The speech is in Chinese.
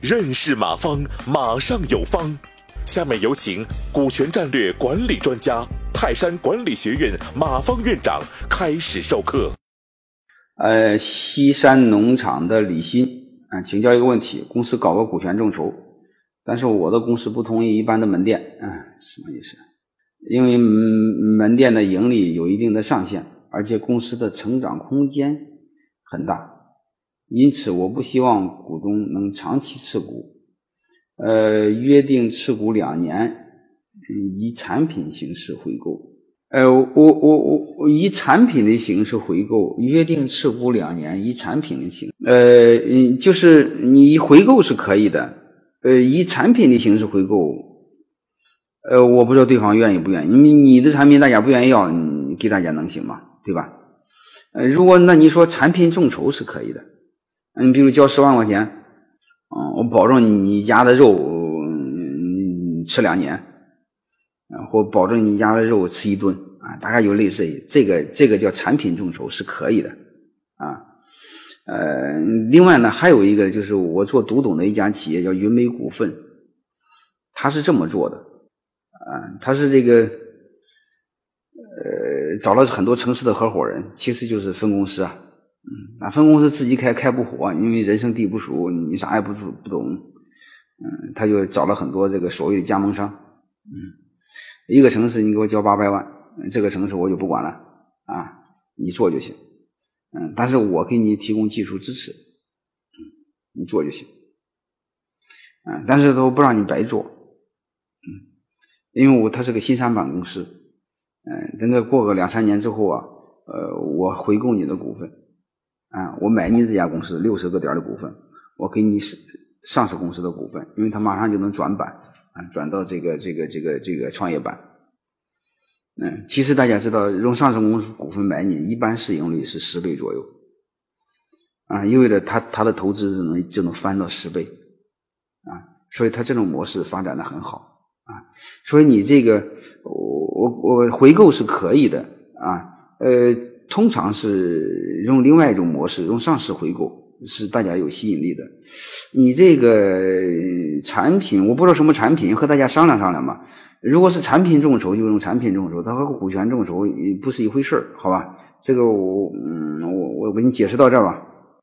认识马方，马上有方。下面有请股权战略管理专家、泰山管理学院马方院长开始授课。呃，西山农场的李鑫啊，请教一个问题：公司搞个股权众筹，但是我的公司不同于一般的门店，啊，什么意思？因为门店的盈利有一定的上限，而且公司的成长空间很大，因此我不希望股东能长期持股。呃，约定持股两年，以产品形式回购。呃，我我我以产品的形式回购，约定持股两年，以产品的形，呃，就是你回购是可以的。呃，以产品的形式回购，呃，我不知道对方愿意不愿意。你你的产品大家不愿意要，你给大家能行吗？对吧？呃，如果那你说产品众筹是可以的，你比如交十万块钱。嗯，我保证你家的肉吃两年，或保证你家的肉吃一顿啊，大概就类似于这个，这个叫产品众筹是可以的啊。呃，另外呢，还有一个就是我做独董的一家企业叫云美股份，他是这么做的啊，他是这个找了很多城市的合伙人，其实就是分公司啊。嗯，那分公司自己开开不火，因为人生地不熟，你啥也不不不懂。嗯，他就找了很多这个所谓的加盟商。嗯，一个城市你给我交八百万，这个城市我就不管了啊，你做就行。嗯，但是我给你提供技术支持。嗯，你做就行。嗯，但是都不让你白做。嗯，因为我他是个新三板公司。嗯，等个过个两三年之后啊，呃，我回购你的股份。啊，我买你这家公司六十个点的股份，我给你上上市公司的股份，因为它马上就能转板啊，转到这个这个这个这个创业板。嗯，其实大家知道，用上市公司股份买你，一般市盈率是十倍左右啊，意味着它它的投资就能就能翻到十倍啊，所以它这种模式发展的很好啊，所以你这个我我我回购是可以的啊，呃。通常是用另外一种模式，用上市回购是大家有吸引力的。你这个产品，我不知道什么产品，和大家商量商量吧。如果是产品众筹，就用产品众筹，它和股权众筹不是一回事儿，好吧？这个我嗯，我我给你解释到这儿吧。